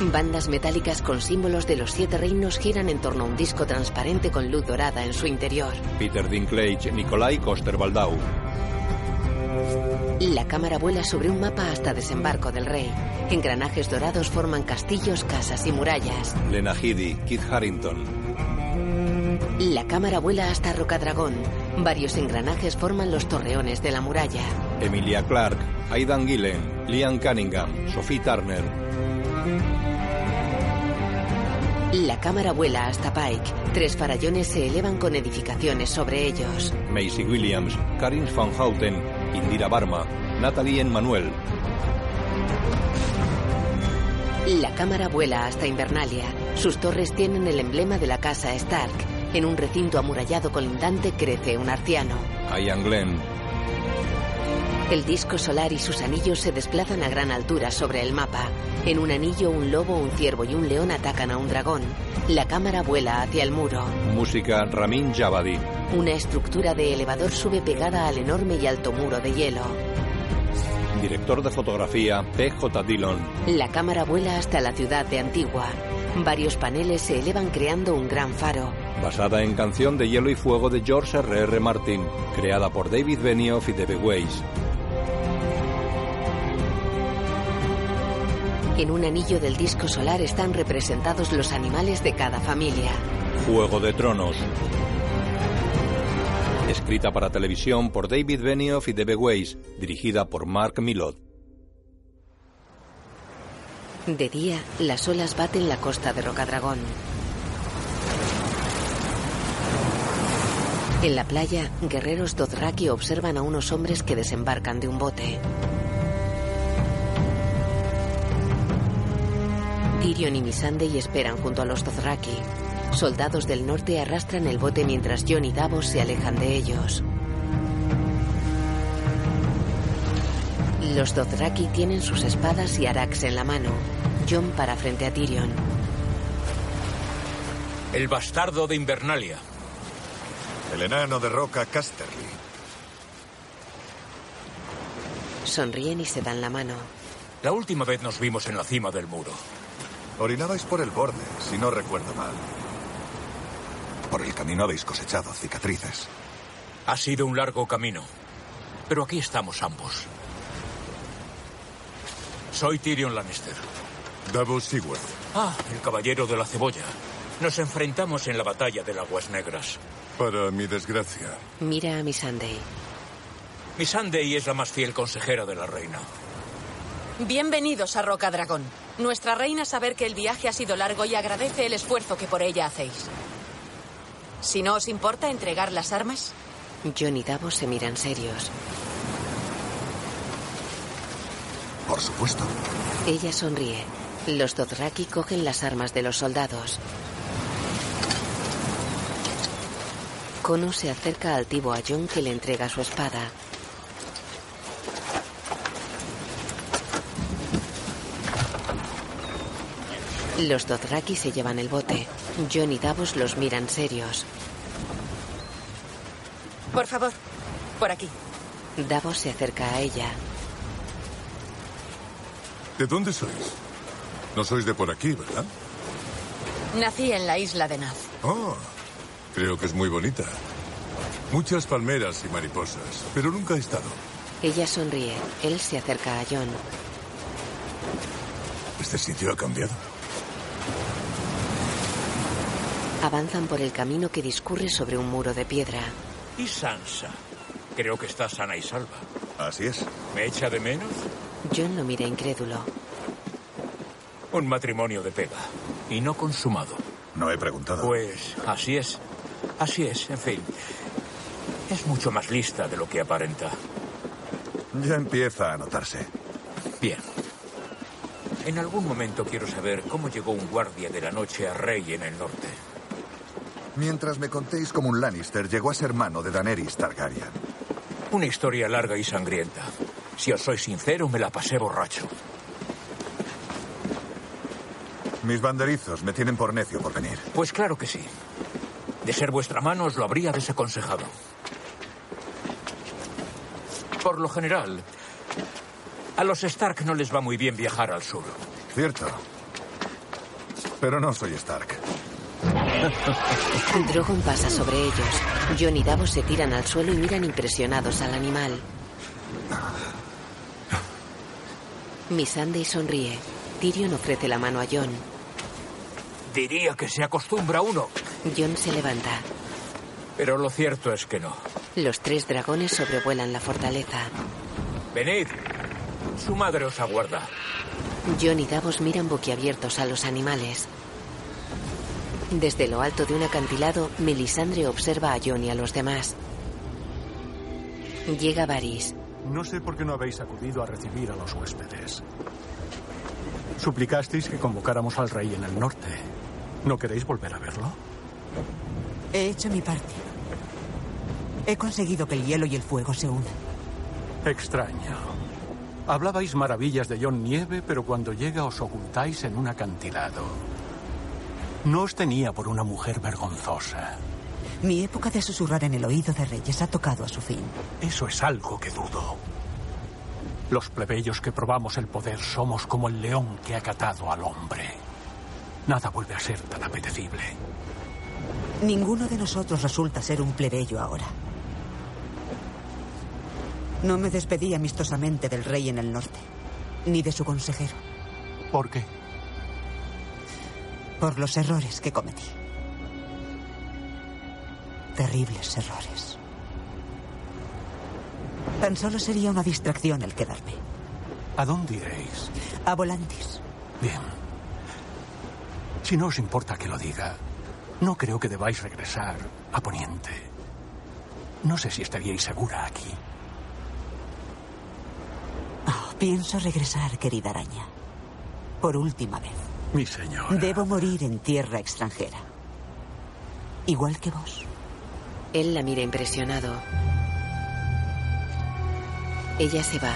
Bandas metálicas con símbolos de los siete reinos giran en torno a un disco transparente con luz dorada en su interior. Peter Dinklage, Nikolai Coster-Waldau. La cámara vuela sobre un mapa hasta desembarco del rey. Engranajes dorados forman castillos, casas y murallas. Lena Headey, Kit Harrington. La cámara vuela hasta Rocadragón. Varios engranajes forman los torreones de la muralla. Emilia Clarke, Aidan Gillen, Liam Cunningham, Sophie Turner. La cámara vuela hasta Pike. Tres farallones se elevan con edificaciones sobre ellos. Macy Williams, Karin van Houten, Indira Barma, Natalie Emmanuel. La cámara vuela hasta Invernalia. Sus torres tienen el emblema de la casa Stark. En un recinto amurallado colindante crece un arciano. Ian Glenn. El disco solar y sus anillos se desplazan a gran altura sobre el mapa. En un anillo, un lobo, un ciervo y un león atacan a un dragón. La cámara vuela hacia el muro. Música Ramin Javadi. Una estructura de elevador sube pegada al enorme y alto muro de hielo. Director de fotografía P.J. Dillon. La cámara vuela hasta la ciudad de Antigua. Varios paneles se elevan creando un gran faro. Basada en canción de Hielo y Fuego de George R.R. Martin, creada por David Benioff y Debe Weiss. En un anillo del disco solar están representados los animales de cada familia. Juego de Tronos. Escrita para televisión por David Benioff y Debe Weiss, dirigida por Mark Millot. De día, las olas baten la costa de Rocadragón. En la playa, guerreros Dothraki observan a unos hombres que desembarcan de un bote. Tyrion y Missandei esperan junto a los Dothraki. Soldados del norte arrastran el bote mientras Jon y Davos se alejan de ellos. Los Dothraki tienen sus espadas y arax en la mano. Jon para frente a Tyrion. El bastardo de Invernalia. El enano de roca Casterly. Sonríen y se dan la mano. La última vez nos vimos en la cima del muro. Orinabais por el borde, si no recuerdo mal. Por el camino habéis cosechado cicatrices. Ha sido un largo camino, pero aquí estamos ambos. Soy Tyrion Lannister. Davos Seaworth. Ah, el caballero de la cebolla. Nos enfrentamos en la batalla de Aguas Negras. Para mi desgracia. Mira a Missandei. Missandei es la más fiel consejera de la reina. Bienvenidos a Roca Dragón. Nuestra reina saber que el viaje ha sido largo y agradece el esfuerzo que por ella hacéis. Si no os importa entregar las armas. Jon y Davos se miran serios. Por supuesto. Ella sonríe. Los Dothraki cogen las armas de los soldados. Kono se acerca altivo a Jon que le entrega su espada. Los Dothraki se llevan el bote. Jon y Davos los miran serios. Por favor, por aquí. Davos se acerca a ella. ¿De dónde sois? No sois de por aquí, ¿verdad? Nací en la isla de Naz. Oh, creo que es muy bonita. Muchas palmeras y mariposas, pero nunca he estado. Ella sonríe. Él se acerca a Jon. ¿Este sitio ha cambiado? Avanzan por el camino que discurre sobre un muro de piedra. ¿Y Sansa? Creo que está sana y salva. Así es. ¿Me echa de menos? John lo mira incrédulo. Un matrimonio de pega. Y no consumado. No he preguntado. Pues así es. Así es, en fin. Es mucho más lista de lo que aparenta. Ya empieza a notarse. Bien. En algún momento quiero saber cómo llegó un guardia de la noche a Rey en el norte. Mientras me contéis cómo un Lannister llegó a ser mano de Daenerys Targaryen. Una historia larga y sangrienta. Si os soy sincero, me la pasé borracho. Mis banderizos me tienen por necio por venir. Pues claro que sí. De ser vuestra mano os lo habría desaconsejado. Por lo general, a los Stark no les va muy bien viajar al sur. Cierto. Pero no soy Stark. Drogon pasa sobre ellos. Jon y Davos se tiran al suelo y miran impresionados al animal. Missandei sonríe. Tyrion ofrece la mano a Jon. Diría que se acostumbra uno, Jon se levanta. pero lo cierto es que no. Los tres dragones sobrevuelan la fortaleza. Venid. Su madre os aguarda. Jon y Davos miran boquiabiertos a los animales. Desde lo alto de un acantilado, Melisandre observa a Jon y a los demás. Llega Varys. No sé por qué no habéis acudido a recibir a los huéspedes. Suplicasteis que convocáramos al rey en el norte. ¿No queréis volver a verlo? He hecho mi parte. He conseguido que el hielo y el fuego se unan. Extraño. Hablabais maravillas de John Nieve, pero cuando llega os ocultáis en un acantilado. No os tenía por una mujer vergonzosa. Mi época de susurrar en el oído de reyes ha tocado a su fin. Eso es algo que dudo. Los plebeyos que probamos el poder somos como el león que ha catado al hombre. Nada vuelve a ser tan apetecible. Ninguno de nosotros resulta ser un plebeyo ahora. No me despedí amistosamente del rey en el norte, ni de su consejero, ¿Por qué? Por los errores que cometí. Terribles errores. Tan solo sería una distracción el quedarme. ¿A dónde iréis? A Volantis. Bien. Si no os importa que lo diga, no creo que debáis regresar a Poniente. No sé si estaríais segura aquí. Oh, pienso regresar, querida araña. Por última vez. Mi señora. Debo morir en tierra extranjera. Igual que vos. Él la mira impresionado. Ella se va.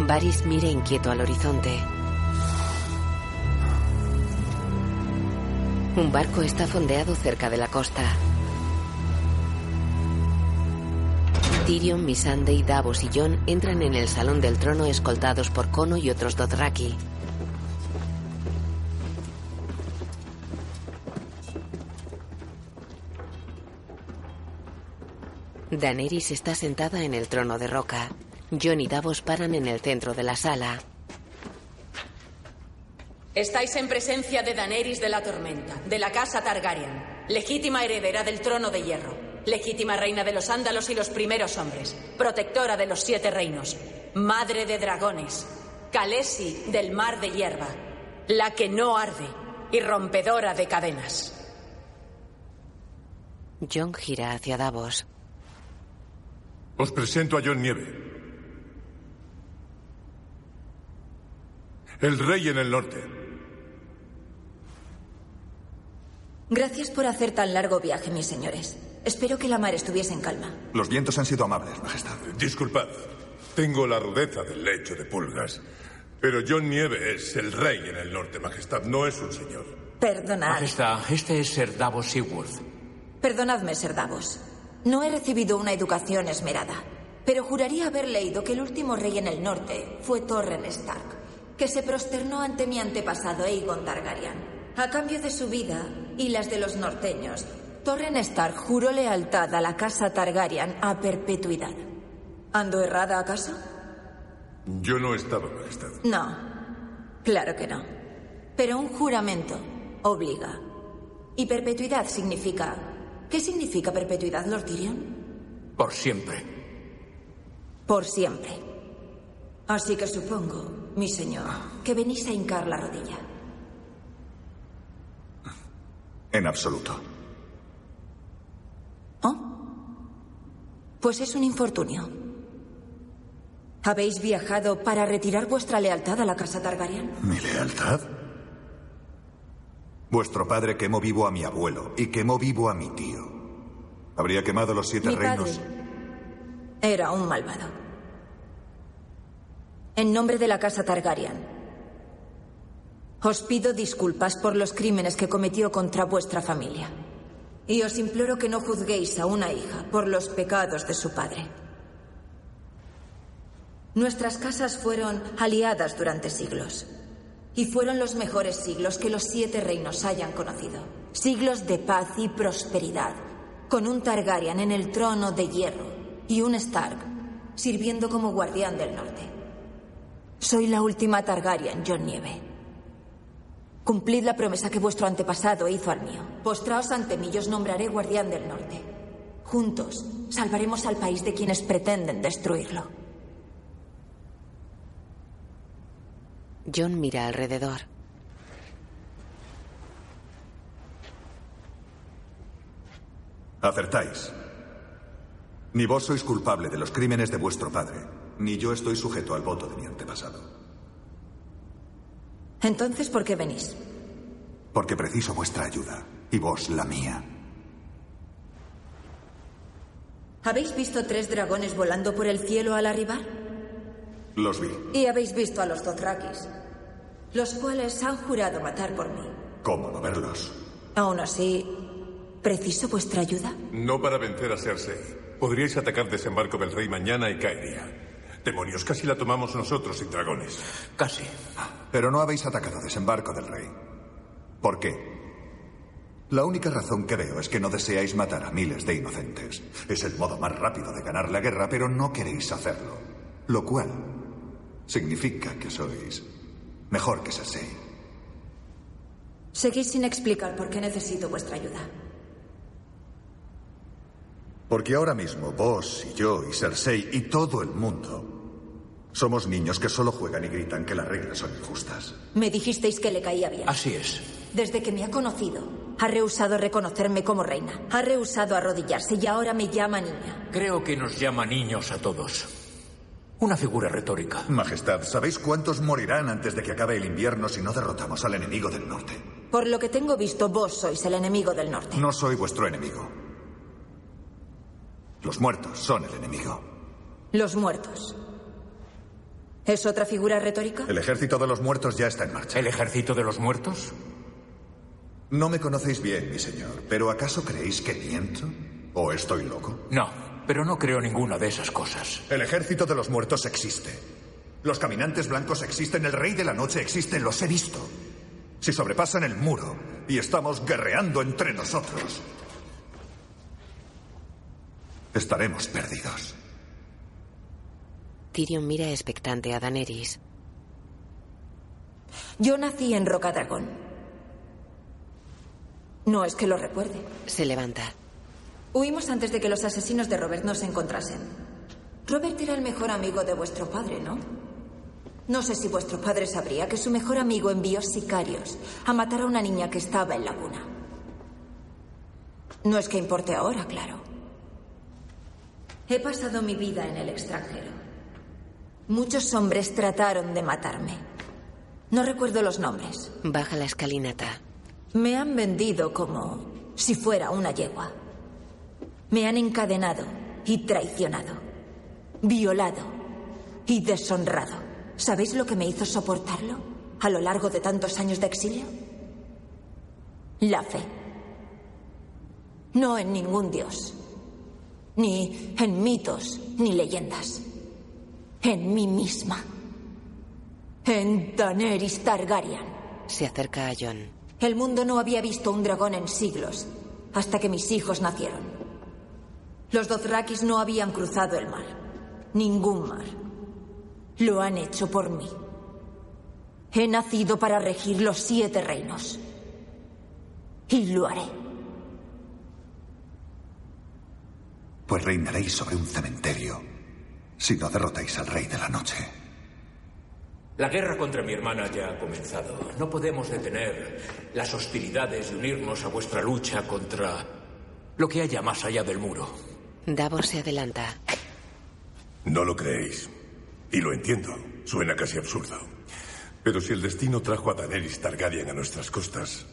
Varys mira inquieto al horizonte. Un barco está fondeado cerca de la costa. Tyrion, Missandei, Davos y Jon entran en el salón del trono escoltados por Kono y otros Dothraki. Daenerys está sentada en el trono de roca. Jon y Davos paran en el centro de la sala. Estáis en presencia de Daenerys de la Tormenta, de la casa Targaryen, legítima heredera del trono de hierro, legítima reina de los Ándalos y los primeros hombres, protectora de los siete reinos, madre de dragones, Kalesi del mar de hierba, la que no arde y rompedora de cadenas. Jon gira hacia Davos. Os presento a John Nieve. El rey en el norte. Gracias por hacer tan largo viaje, mis señores. Espero que la mar estuviese en calma. Los vientos han sido amables, Majestad. Disculpad. Tengo la rudeza del lecho de pulgas. Pero John Nieve es el rey en el norte, Majestad. No es un señor. Perdonad. Majestad, este es Ser Davos Seaworth. Perdonadme, Ser Davos. No he recibido una educación esmerada. Pero juraría haber leído que el último rey en el norte fue Torren Stark, que se prosternó ante mi antepasado Aegon Targaryen. A cambio de su vida y las de los norteños, Torren Stark juró lealtad a la casa Targaryen a perpetuidad. ¿Ando errada acaso? Yo no estaba, Majestad. No, claro que no. Pero un juramento obliga. Y perpetuidad significa... ¿Qué significa perpetuidad, Lord Tyrion? Por siempre. Por siempre. Así que supongo, mi señor, que venís a hincar la rodilla. En absoluto. Pues es un infortunio. ¿Habéis viajado para retirar vuestra lealtad a la casa Targaryen? ¿Mi lealtad? Vuestro padre quemó vivo a mi abuelo y quemó vivo a mi tío. Habría quemado los siete Mi reinos. padre era un malvado. En nombre de la casa Targaryen, os pido disculpas por los crímenes que cometió contra vuestra familia. Y os imploro que no juzguéis a una hija por los pecados de su padre. Nuestras casas fueron aliadas durante siglos. Y fueron los mejores siglos que los siete reinos hayan conocido. Siglos de paz y prosperidad, con un Targaryen en el trono de hierro y un Stark sirviendo como guardián del norte. Soy la última Targaryen, John Nieve. Cumplid la promesa que vuestro antepasado hizo al mío. Postraos ante mí y os nombraré guardián del norte. Juntos salvaremos al país de quienes pretenden destruirlo. John mira alrededor. Acertáis. Ni vos sois culpable de los crímenes de vuestro padre, ni yo estoy sujeto al voto de mi antepasado. Entonces, ¿por qué venís? Porque preciso vuestra ayuda, y vos la mía. ¿Habéis visto tres dragones volando por el cielo al arribar? Los vi. Y habéis visto a los Dothrakis, los cuales han jurado matar por mí. ¿Cómo no verlos? Aún así, ¿preciso vuestra ayuda? No para vencer a Cersei. Podríais atacar desembarco del rey mañana y caería. Demonios, casi la tomamos nosotros sin dragones. Casi. Pero no habéis atacado desembarco del rey. ¿Por qué? La única razón que veo es que no deseáis matar a miles de inocentes. Es el modo más rápido de ganar la guerra, pero no queréis hacerlo. Lo cual significa que sois mejor que Cersei. Seguís sin explicar por qué necesito vuestra ayuda. Porque ahora mismo vos y yo y Cersei y todo el mundo somos niños que solo juegan y gritan que las reglas son injustas. Me dijisteis que le caía bien. Así es. Desde que me ha conocido, ha rehusado reconocerme como reina. Ha rehusado arrodillarse y ahora me llama niña. Creo que nos llama niños a todos. Una figura retórica. Majestad, ¿sabéis cuántos morirán antes de que acabe el invierno si no derrotamos al enemigo del norte? Por lo que tengo visto, vos sois el enemigo del norte. No soy vuestro enemigo. Los muertos son el enemigo. Los muertos. ¿Es otra figura retórica? El ejército de los muertos ya está en marcha. ¿El ejército de los muertos? No me conocéis bien, mi señor, pero ¿acaso creéis que miento? ¿O estoy loco? No, pero no creo ninguna de esas cosas. El ejército de los muertos existe. Los caminantes blancos existen, el rey de la noche existe, los he visto. Si sobrepasan el muro y estamos guerreando entre nosotros, estaremos perdidos. Tyrion mira expectante a Daenerys. Yo nací en Rocadragón. No es que lo recuerde. Se levanta. Huimos antes de que los asesinos de Robert nos encontrasen. Robert era el mejor amigo de vuestro padre, ¿no? No sé si vuestro padre sabría que su mejor amigo envió sicarios a matar a una niña que estaba en la cuna. No es que importe ahora, claro. He pasado mi vida en el extranjero. Muchos hombres trataron de matarme. No recuerdo los nombres. Baja la escalinata. Me han vendido como si fuera una yegua. Me han encadenado y traicionado, violado y deshonrado. ¿Sabéis lo que me hizo soportarlo a lo largo de tantos años de exilio? La fe. No en ningún dios, ni en mitos, ni leyendas. En mí misma. En Daenerys Targaryen. Se acerca a John. El mundo no había visto un dragón en siglos, hasta que mis hijos nacieron. Los Dothrakis no habían cruzado el mar. Ningún mar. Lo han hecho por mí. He nacido para regir los siete reinos. Y lo haré. Pues reinaréis sobre un cementerio si no derrotáis al rey de la noche. La guerra contra mi hermana ya ha comenzado. No podemos detener las hostilidades y unirnos a vuestra lucha contra lo que haya más allá del muro. Davos se adelanta. No lo creéis. Y lo entiendo. Suena casi absurdo. Pero si el destino trajo a Daenerys Targaryen a nuestras costas,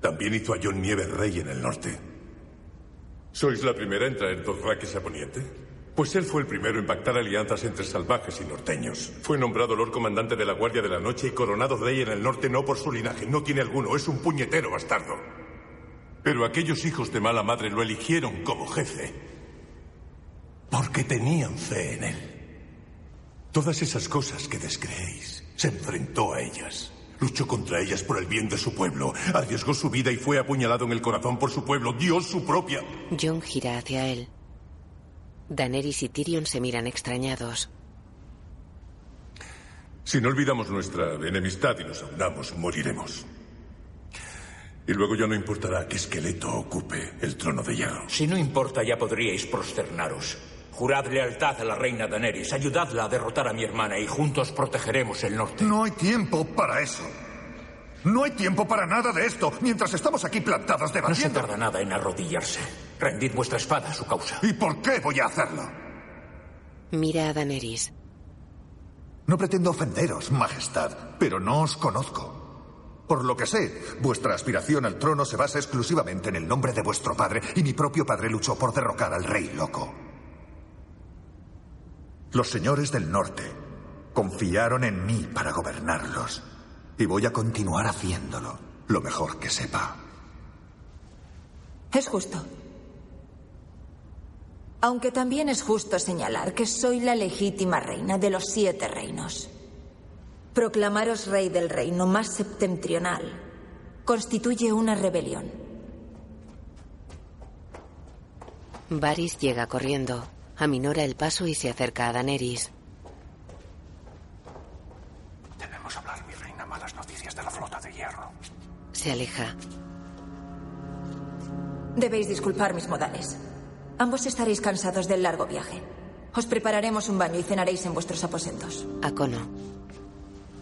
también hizo a Jon Nieve rey en el norte. ¿Sois la primera en traer dos raques a Poniente? Pues él fue el primero en pactar alianzas entre salvajes y norteños. Fue nombrado Lord Comandante de la Guardia de la Noche y coronado rey en el norte no por su linaje, no tiene alguno, es un puñetero bastardo. Pero aquellos hijos de mala madre lo eligieron como jefe porque tenían fe en él. Todas esas cosas que descreéis, se enfrentó a ellas. Luchó contra ellas por el bien de su pueblo. Arriesgó su vida y fue apuñalado en el corazón por su pueblo. Dio su propia. John gira hacia él. Daenerys y Tyrion se miran extrañados. Si no olvidamos nuestra enemistad y nos aunamos, moriremos. Y luego ya no importará que Esqueleto ocupe el trono de hierro. Si no importa, ya podríais prosternaros. Jurad lealtad a la reina Daenerys, ayudadla a derrotar a mi hermana y juntos protegeremos el norte. No hay tiempo para eso. No hay tiempo para nada de esto, mientras estamos aquí plantadas No se debatiendo. tarda nada en arrodillarse. Rendid vuestra espada a su causa. ¿Y por qué voy a hacerlo? Mira a Daenerys. No pretendo ofenderos, Majestad, pero no os conozco. Por lo que sé, vuestra aspiración al trono se basa exclusivamente en el nombre de vuestro padre, y mi propio padre luchó por derrocar al rey loco. Los señores del norte confiaron en mí para gobernarlos, y voy a continuar haciéndolo lo mejor que sepa. Es justo. Aunque también es justo señalar que soy la legítima reina de los siete reinos. Proclamaros rey del reino más septentrional constituye una rebelión. Varys llega corriendo. Aminora el paso y se acerca a Daenerys. Debemos hablar, mi reina, malas noticias de la flota de hierro. Se aleja. Debéis disculpar mis modales. Ambos estaréis cansados del largo viaje. Os prepararemos un baño y cenaréis en vuestros aposentos. A Cono.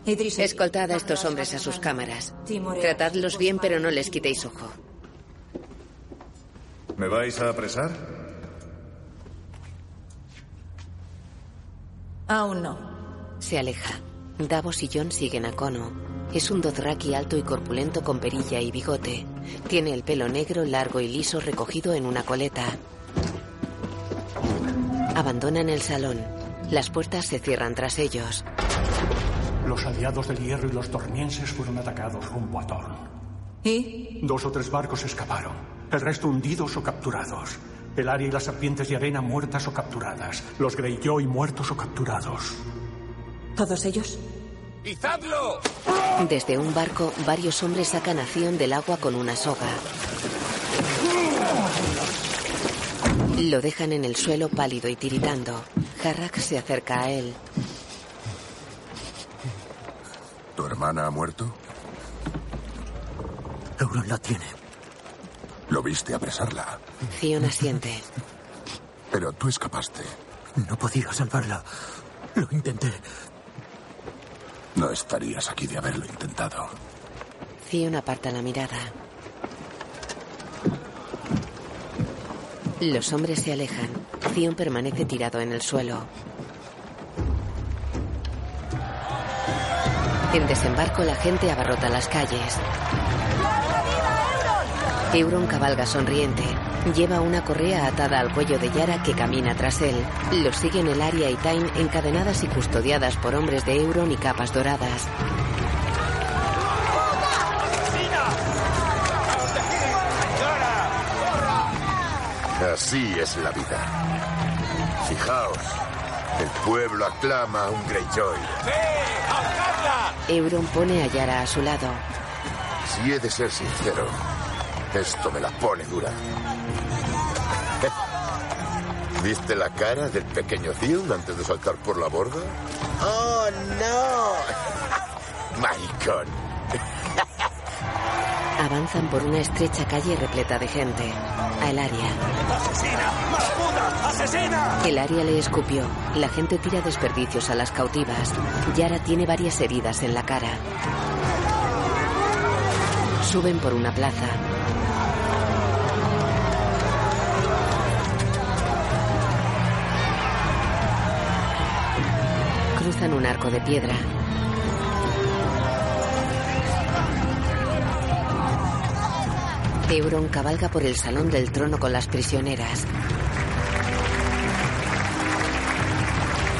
Idris, Escoltad a estos hombres a sus cámaras. Tratadlos bien, pero no les quitéis ojo. ¿Me vais a apresar? Aún no. Se aleja. Davos y John siguen a Cono. Es un Dothraki alto y corpulento con perilla y bigote. Tiene el pelo negro, largo y liso recogido en una coleta. Abandonan el salón. Las puertas se cierran tras ellos. Los aliados del hierro y los tornienses fueron atacados rumbo a Torn. ¿Y? Dos o tres barcos escaparon. El resto hundidos o capturados. El área y las serpientes de arena muertas o capturadas. Los Greyjoy muertos o capturados. ¿Todos ellos? ¡Izadlo! Desde un barco, varios hombres sacan a Theon del agua con una soga. Lo dejan en el suelo pálido y tiritando. Harrak se acerca a él. ¿Tu hermana ha muerto? Euron la tiene. Lo viste apresarla. Theon asiente. Pero tú escapaste. No podía salvarla. Lo intenté. No estarías aquí de haberlo intentado. Theon aparta la mirada. Los hombres se alejan. Theon permanece tirado en el suelo. En desembarco la gente abarrota las calles. Euron cabalga sonriente. Lleva una correa atada al cuello de Yara que camina tras él. Los siguen el Arya y Time encadenadas y custodiadas por hombres de Euron y capas doradas. Así es la vida. Fijaos, el pueblo aclama a un Greyjoy. Euron pone a Yara a su lado. Si he de ser sincero, esto me la pone dura. ¿Viste la cara del pequeño Theon antes de saltar por la borda? ¡Oh, no! Maricón. Avanzan por una estrecha calle repleta de gente. A el Arya. ¡Asesina! ¡Más puta! ¡Asesina! El Arya le escupió. La gente tira desperdicios a las cautivas. Yara tiene varias heridas en la cara. Suben por una plaza. Un arco de piedra. Euron cabalga por el salón del trono con las prisioneras.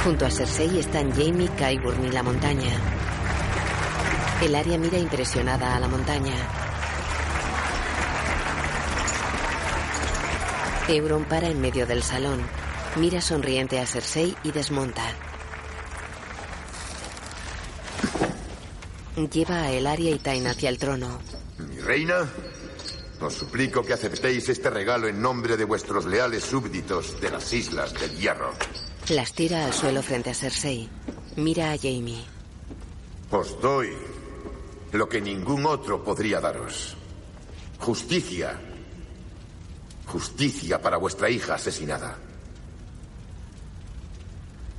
Junto a Cersei están Jamie, Qyburn y la montaña. El área mira impresionada a la montaña. Euron para en medio del salón. Mira sonriente a Cersei y desmonta. Lleva a Elaria y Tain hacia el trono. Mi reina, os suplico que aceptéis este regalo en nombre de vuestros leales súbditos de las Islas del Hierro. Las tira al suelo frente a Cersei. Mira a Jamie. Os doy lo que ningún otro podría daros. Justicia. Justicia para vuestra hija asesinada.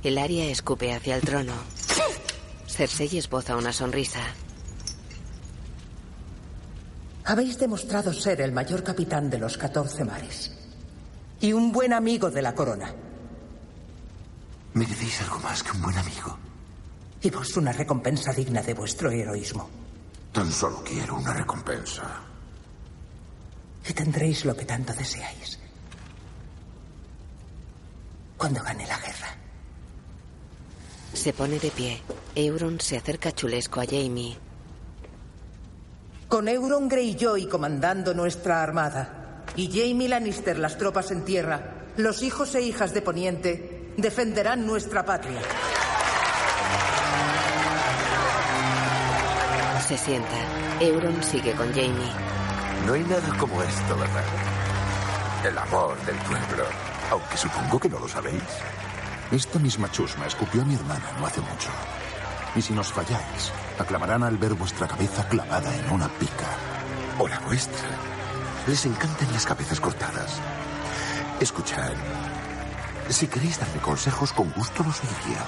Elaria escupe hacia el trono. Cersei esboza una sonrisa. Habéis demostrado ser el mayor capitán de los 14 mares. Y un buen amigo de la corona. Merecéis algo más que un buen amigo. Y vos una recompensa digna de vuestro heroísmo. Tan solo quiero una recompensa. Y tendréis lo que tanto deseáis. Cuando gane la guerra. Se pone de pie. Euron se acerca chulesco a Jamie. Con Euron Greyjoy comandando nuestra armada y Jamie Lannister las tropas en tierra, los hijos e hijas de Poniente defenderán nuestra patria. Se sienta. Euron sigue con Jamie. No hay nada como esto, ¿verdad? El amor del pueblo. Aunque supongo que no lo sabéis. Esta misma chusma escupió a mi hermana no hace mucho. Y si nos falláis, aclamarán al ver vuestra cabeza clavada en una pica. O la vuestra. Les encantan las cabezas cortadas. Escuchad. Si queréis darme consejos, con gusto los oiría.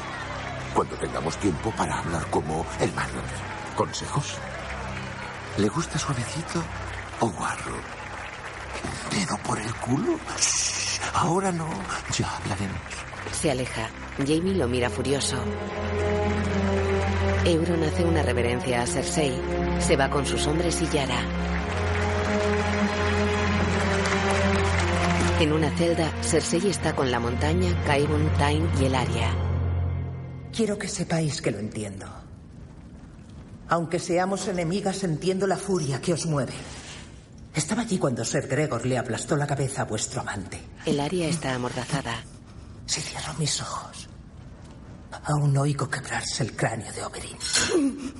Cuando tengamos tiempo para hablar como hermanos. ¿Consejos? ¿Le gusta suavecito o guarro? ¿Un dedo por el culo? Shh, ahora no. Ya hablaremos. Se aleja. Jamie lo mira furioso. Euron hace una reverencia a Cersei. Se va con sus hombres y Yara. En una celda, Cersei está con la montaña, Qyburn, Tain y el Arya. Quiero que sepáis que lo entiendo. Aunque seamos enemigas, entiendo la furia que os mueve. Estaba allí cuando Ser Gregor le aplastó la cabeza a vuestro amante. El Arya está amordazada. Si cierro mis ojos, aún oigo quebrarse el cráneo de Oberyn.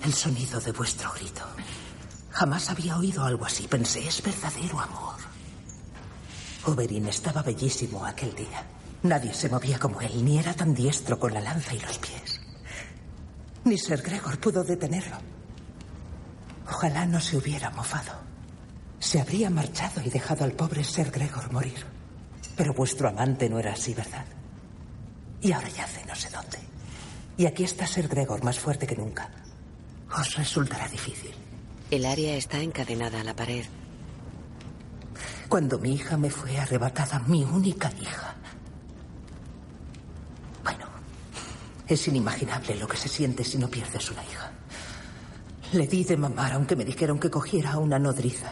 El sonido de vuestro grito. Jamás había oído algo así. Pensé, es verdadero amor. Oberyn estaba bellísimo aquel día. Nadie se movía como él, ni era tan diestro con la lanza y los pies. Ni Ser Gregor pudo detenerlo. Ojalá no se hubiera mofado. Se habría marchado y dejado al pobre Ser Gregor morir. Pero vuestro amante no era así, ¿verdad? Y ahora yace no sé dónde. Y aquí está Ser Gregor más fuerte que nunca. Os resultará difícil. El área está encadenada a la pared. Cuando mi hija me fue arrebatada, mi única hija. Bueno, es inimaginable lo que se siente si no pierdes una hija. Le di de mamar, aunque me dijeron que cogiera a una nodriza.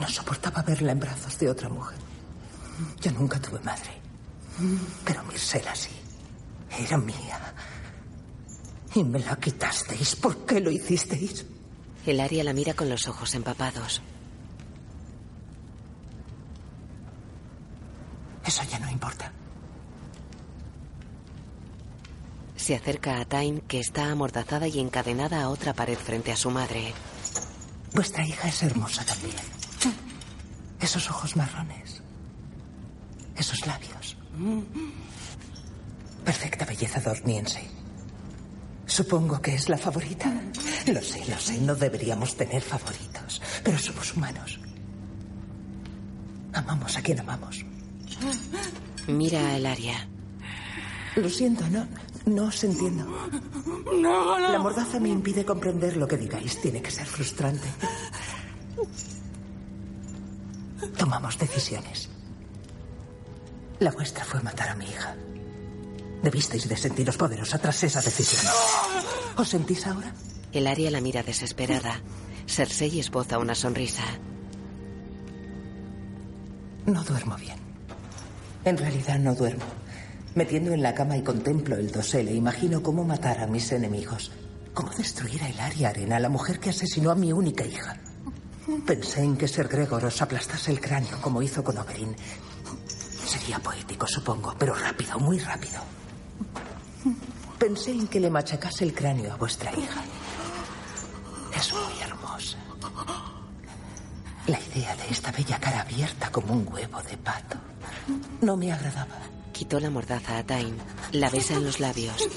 No soportaba verla en brazos de otra mujer. Yo nunca tuve madre. Pero Mircela sí. Era mía. Y me la quitasteis. ¿Por qué lo hicisteis? El área la mira con los ojos empapados. Eso ya no importa. Se acerca a Tain, que está amordazada y encadenada a otra pared frente a su madre. Vuestra hija es hermosa también. Esos ojos marrones. Esos labios. Perfecta belleza dorniense. Supongo que es la favorita. Lo sé, lo sé. No deberíamos tener favoritos. Pero somos humanos. Amamos a quien amamos. Mira a el área. Lo siento, no, no os entiendo. No, no. La mordaza me impide comprender lo que digáis. Tiene que ser frustrante. Tomamos decisiones. La vuestra fue matar a mi hija. Debisteis de sentiros poderosa tras esa decisión. ¿Os sentís ahora? El área la mira desesperada. Cersei esboza una sonrisa. No duermo bien. En realidad no duermo. Metiendo en la cama y contemplo el dosel e imagino cómo matar a mis enemigos. Cómo destruir a Hilaria Arena, la mujer que asesinó a mi única hija. Pensé en que Ser Gregor os aplastase el cráneo como hizo con Oberyn. Sería poético, supongo, pero rápido, muy rápido. Pensé en que le machacase el cráneo a vuestra hija. Es muy hermosa. La idea de esta bella cara abierta como un huevo de pato no me agradaba. Quitó la mordaza a Time. La besa en los labios.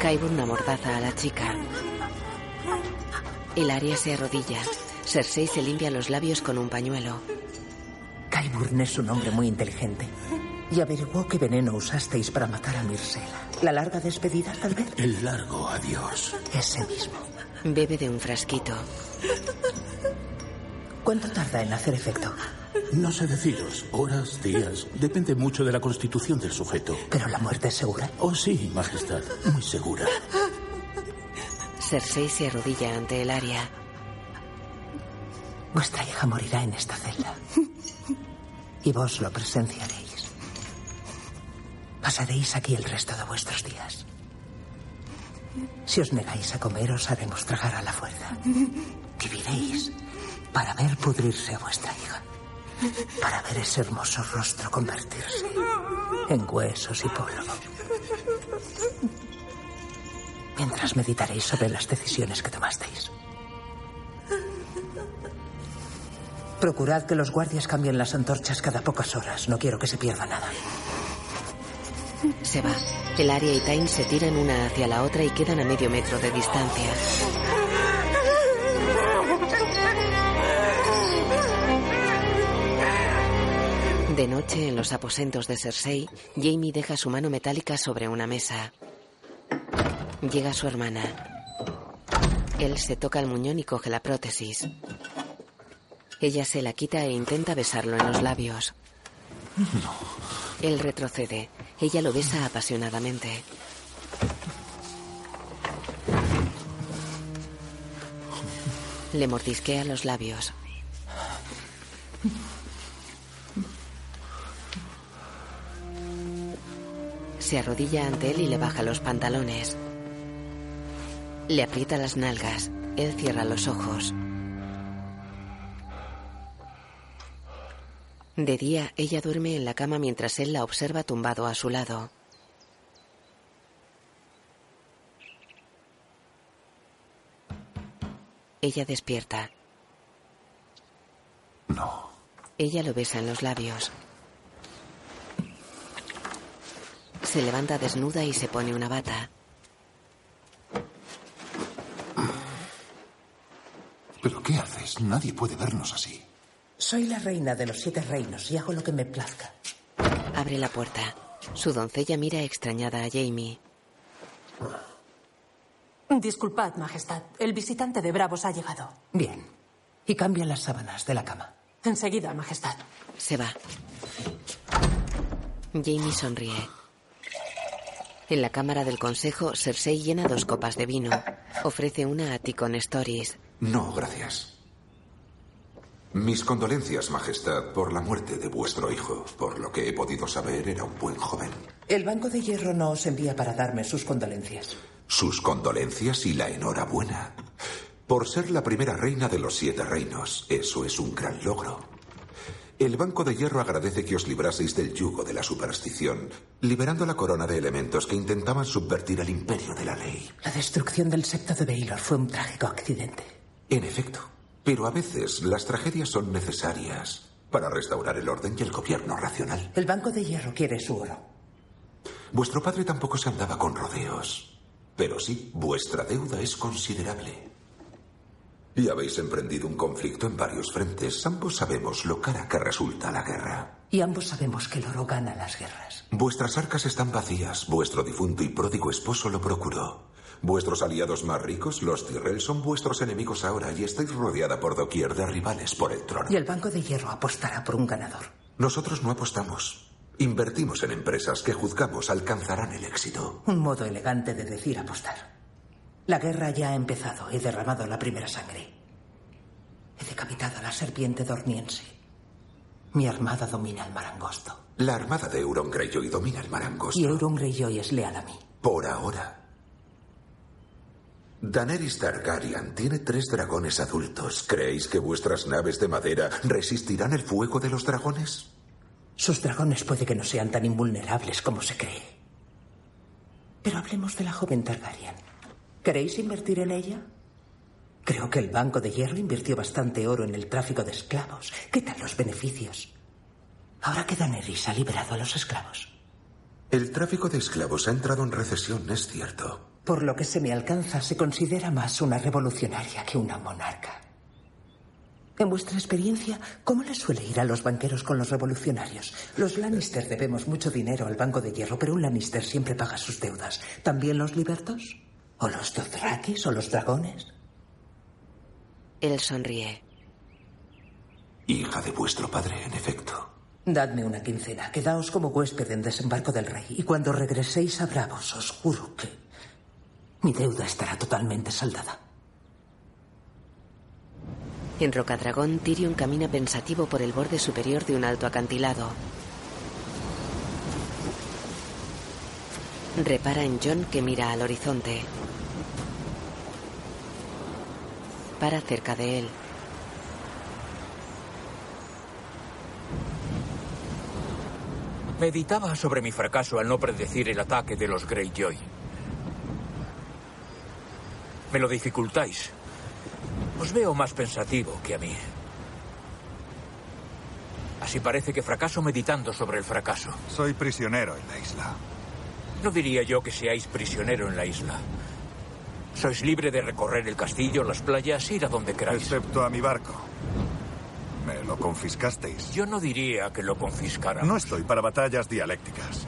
Cae una mordaza a la chica. Hilaria se arrodilla. Cersei se limpia los labios con un pañuelo. Qyburn es un hombre muy inteligente. Y averiguó qué veneno usasteis para matar a Mirsela. ¿La larga despedida, tal vez? El largo adiós. Ese mismo. Bebe de un frasquito. ¿Cuánto tarda en hacer efecto? No sé deciros. Horas, días. Depende mucho de la constitución del sujeto. ¿Pero la muerte es segura? Oh, sí, Majestad. Muy segura. Cersei se arrodilla ante el área. Vuestra hija morirá en esta celda. Y vos lo presenciaréis. Pasaréis aquí el resto de vuestros días. Si os negáis a comer, os haremos tragar a la fuerza. Viviréis para ver pudrirse a vuestra hija. Para ver ese hermoso rostro convertirse en huesos y polvo. Mientras meditaréis sobre las decisiones que tomasteis. Procurad que los guardias cambien las antorchas cada pocas horas. No quiero que se pierda nada. Se va. El área y Time se tiran una hacia la otra y quedan a medio metro de distancia. De noche, en los aposentos de Cersei, Jamie deja su mano metálica sobre una mesa. Llega su hermana. Él se toca el muñón y coge la prótesis. Ella se la quita e intenta besarlo en los labios. Él retrocede. Ella lo besa apasionadamente. Le mordisquea los labios. Se arrodilla ante él y le baja los pantalones. Le aprieta las nalgas. Él cierra los ojos. De día, ella duerme en la cama mientras él la observa tumbado a su lado. Ella despierta. No. Ella lo besa en los labios. Se levanta desnuda y se pone una bata. ¿Pero qué haces? Nadie puede vernos así. Soy la reina de los siete reinos y hago lo que me plazca. Abre la puerta. Su doncella mira extrañada a Jamie. Disculpad, Majestad. El visitante de Bravos ha llegado. Bien. Y cambia las sábanas de la cama. Enseguida, Majestad. Se va. Jamie sonríe. En la cámara del consejo, Cersei llena dos copas de vino. Ofrece una a Ticon Stories. No, gracias. Mis condolencias, Majestad, por la muerte de vuestro hijo. Por lo que he podido saber, era un buen joven. El Banco de Hierro no os envía para darme sus condolencias. Sus condolencias y la enhorabuena. Por ser la primera reina de los siete reinos. Eso es un gran logro. El Banco de Hierro agradece que os libraseis del yugo de la superstición, liberando la corona de elementos que intentaban subvertir el imperio de la ley. La destrucción del septo de Baylor fue un trágico accidente. En efecto. Pero a veces las tragedias son necesarias para restaurar el orden y el gobierno racional. El Banco de Hierro quiere su oro. Vuestro padre tampoco se andaba con rodeos. Pero sí, vuestra deuda es considerable. Y habéis emprendido un conflicto en varios frentes. Ambos sabemos lo cara que resulta la guerra. Y ambos sabemos que el oro gana las guerras. Vuestras arcas están vacías. Vuestro difunto y pródigo esposo lo procuró. Vuestros aliados más ricos, los Tyrell, son vuestros enemigos ahora y estáis rodeada por doquier de rivales por el trono. Y el Banco de Hierro apostará por un ganador. Nosotros no apostamos. Invertimos en empresas que juzgamos alcanzarán el éxito. Un modo elegante de decir apostar. La guerra ya ha empezado. He derramado la primera sangre. He decapitado a la serpiente dorniense. Mi armada domina el mar angosto. La armada de Euron Greyjoy domina el mar angosto. Y Euron Greyjoy es leal a mí. Por ahora. Daenerys Targaryen tiene tres dragones adultos. ¿Creéis que vuestras naves de madera resistirán el fuego de los dragones? Sus dragones puede que no sean tan invulnerables como se cree. Pero hablemos de la joven Targaryen. ¿Queréis invertir en ella? Creo que el Banco de Hierro invirtió bastante oro en el tráfico de esclavos. ¿Qué tal los beneficios? Ahora que Daenerys ha liberado a los esclavos. El tráfico de esclavos ha entrado en recesión, es cierto. Por lo que se me alcanza, se considera más una revolucionaria que una monarca. En vuestra experiencia, ¿cómo les suele ir a los banqueros con los revolucionarios? Los Lannister debemos mucho dinero al Banco de Hierro, pero un Lannister siempre paga sus deudas. ¿También los libertos? ¿O los Dothrakis o los dragones? Él sonríe. Hija de vuestro padre, en efecto. Dadme una quincena, quedaos como huésped en desembarco del rey, y cuando regreséis a Bravos os juro que mi deuda estará totalmente saldada. En Rocadragón, Tyrion camina pensativo por el borde superior de un alto acantilado. Repara en John que mira al horizonte. Para cerca de él. Meditaba sobre mi fracaso al no predecir el ataque de los Greyjoy. Me lo dificultáis. Os veo más pensativo que a mí. Así parece que fracaso meditando sobre el fracaso. Soy prisionero en la isla. No diría yo que seáis prisionero en la isla. Sois libre de recorrer el castillo, las playas, ir a donde queráis. Excepto a mi barco. Me lo confiscasteis. Yo no diría que lo confiscara. No estoy para batallas dialécticas.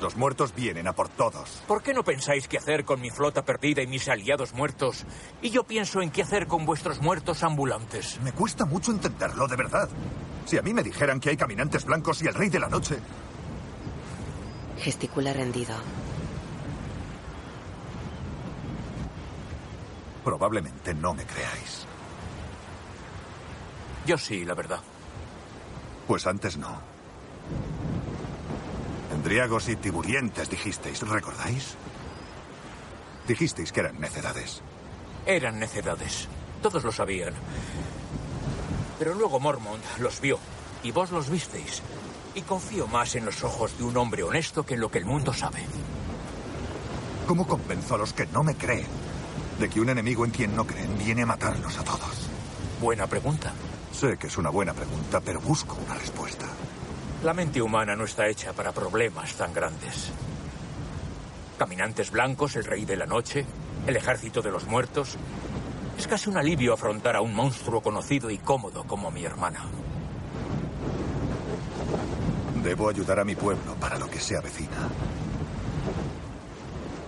Los muertos vienen a por todos. ¿Por qué no pensáis qué hacer con mi flota perdida y mis aliados muertos? Y yo pienso en qué hacer con vuestros muertos ambulantes. Me cuesta mucho entenderlo, de verdad. Si a mí me dijeran que hay caminantes blancos y el rey de la noche... Gesticula rendido. Probablemente no me creáis. Yo sí, la verdad. Pues antes no. Endriagos y tiburientes dijisteis, ¿recordáis? Dijisteis que eran necedades. Eran necedades. Todos lo sabían. Pero luego Mormont los vio y vos los visteis. Y confío más en los ojos de un hombre honesto que en lo que el mundo sabe. ¿Cómo convenzo a los que no me creen de que un enemigo en quien no creen viene a matarlos a todos? Buena pregunta. Sé que es una buena pregunta, pero busco una respuesta. La mente humana no está hecha para problemas tan grandes. Caminantes blancos, el rey de la noche, el ejército de los muertos. Es casi un alivio afrontar a un monstruo conocido y cómodo como mi hermana. Debo ayudar a mi pueblo para lo que se avecina.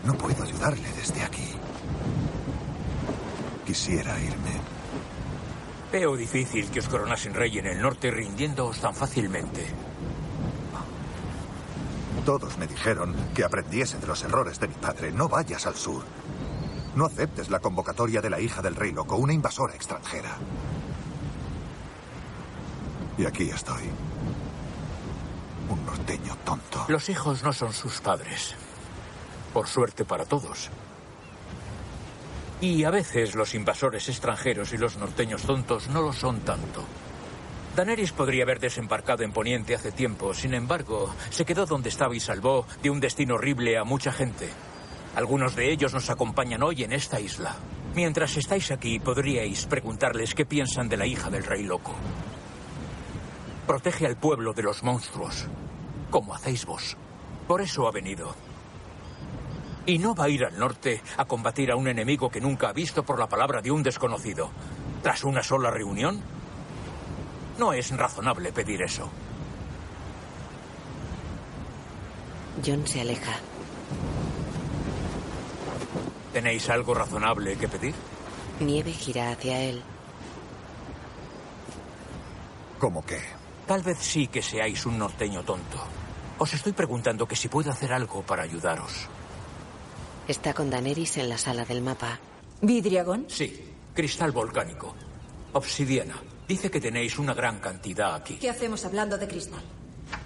No puedo ayudarle desde aquí. Quisiera irme. Veo difícil que os coronasen rey en el norte rindiéndoos tan fácilmente. Todos me dijeron que aprendiese de los errores de mi padre. No vayas al sur. No aceptes la convocatoria de la hija del rey loco, una invasora extranjera. Y aquí estoy. Un norteño tonto. Los hijos no son sus padres. Por suerte para todos. Y a veces los invasores extranjeros y los norteños tontos no lo son tanto. Daenerys podría haber desembarcado en Poniente hace tiempo, sin embargo, se quedó donde estaba y salvó de un destino horrible a mucha gente. Algunos de ellos nos acompañan hoy en esta isla. Mientras estáis aquí, podríais preguntarles qué piensan de la hija del rey loco. Protege al pueblo de los monstruos, como hacéis vos. Por eso ha venido. Y no va a ir al norte a combatir a un enemigo que nunca ha visto por la palabra de un desconocido. ¿Tras una sola reunión? No es razonable pedir eso. John se aleja. ¿Tenéis algo razonable que pedir? Nieve gira hacia él. ¿Cómo qué? Tal vez sí que seáis un norteño tonto. Os estoy preguntando que si puedo hacer algo para ayudaros. Está con Daenerys en la sala del mapa. ¿Vidriagón? Sí, cristal volcánico. Obsidiana. Dice que tenéis una gran cantidad aquí. ¿Qué hacemos hablando de cristal?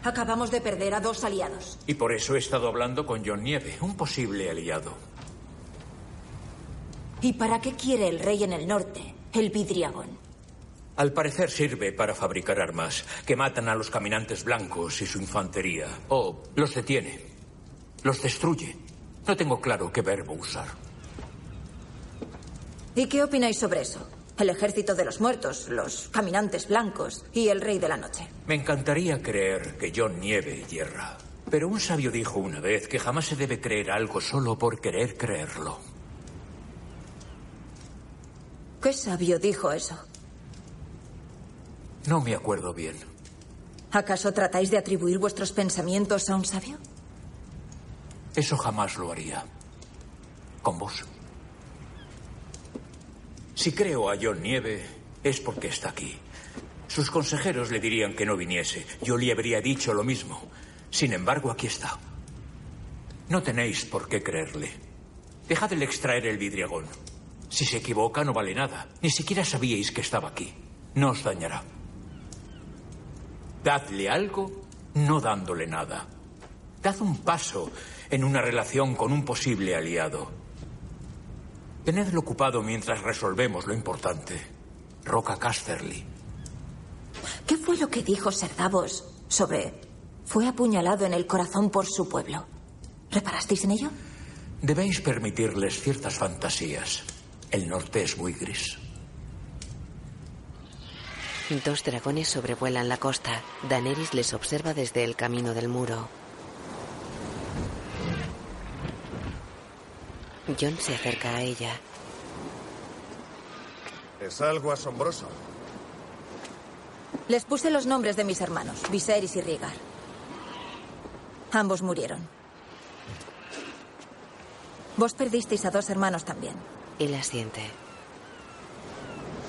Acabamos de perder a dos aliados. Y por eso he estado hablando con John Nieve, un posible aliado. ¿Y para qué quiere el rey en el norte el vidriagón? Al parecer sirve para fabricar armas que matan a los caminantes blancos y su infantería. O los detiene. Los destruye. No tengo claro qué verbo usar. ¿Y qué opináis sobre eso? El ejército de los muertos, los caminantes blancos y el rey de la noche. Me encantaría creer que John nieve hierra. Pero un sabio dijo una vez que jamás se debe creer algo solo por querer creerlo. ¿Qué sabio dijo eso? No me acuerdo bien. ¿Acaso tratáis de atribuir vuestros pensamientos a un sabio? Eso jamás lo haría. Con vos. Si creo a John Nieve, es porque está aquí. Sus consejeros le dirían que no viniese. Yo le habría dicho lo mismo. Sin embargo, aquí está. No tenéis por qué creerle. Dejadle extraer el vidriagón. Si se equivoca, no vale nada. Ni siquiera sabíais que estaba aquí. No os dañará. Dadle algo, no dándole nada. Dad un paso en una relación con un posible aliado. Tenedlo ocupado mientras resolvemos lo importante. Roca Casterly. ¿Qué fue lo que dijo Ser Davos sobre... Fue apuñalado en el corazón por su pueblo? ¿Reparasteis en ello? Debéis permitirles ciertas fantasías. El norte es muy gris. Dos dragones sobrevuelan la costa. Daenerys les observa desde el camino del muro. John se acerca a ella. Es algo asombroso. Les puse los nombres de mis hermanos, Viserys y Rhaegar. Ambos murieron. Vos perdisteis a dos hermanos también. Él asiente.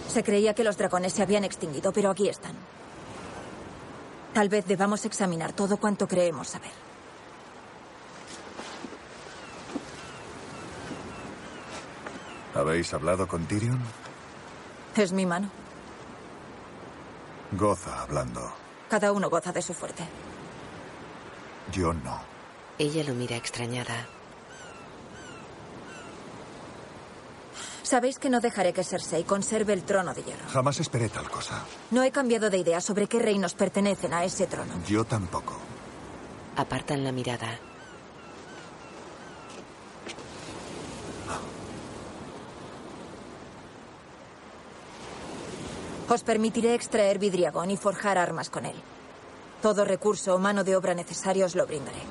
Se creía que los dragones se habían extinguido, pero aquí están. Tal vez debamos examinar todo cuanto creemos saber. ¿Habéis hablado con Tyrion? Es mi mano. Goza hablando. Cada uno goza de su fuerte. Yo no. Ella lo mira extrañada. Sabéis que no dejaré que Cersei conserve el trono de hierro. Jamás esperé tal cosa. No he cambiado de idea sobre qué reinos pertenecen a ese trono. Yo tampoco. Apartan la mirada. Os permitiré extraer vidriagón y forjar armas con él. Todo recurso o mano de obra necesario os lo brindaré.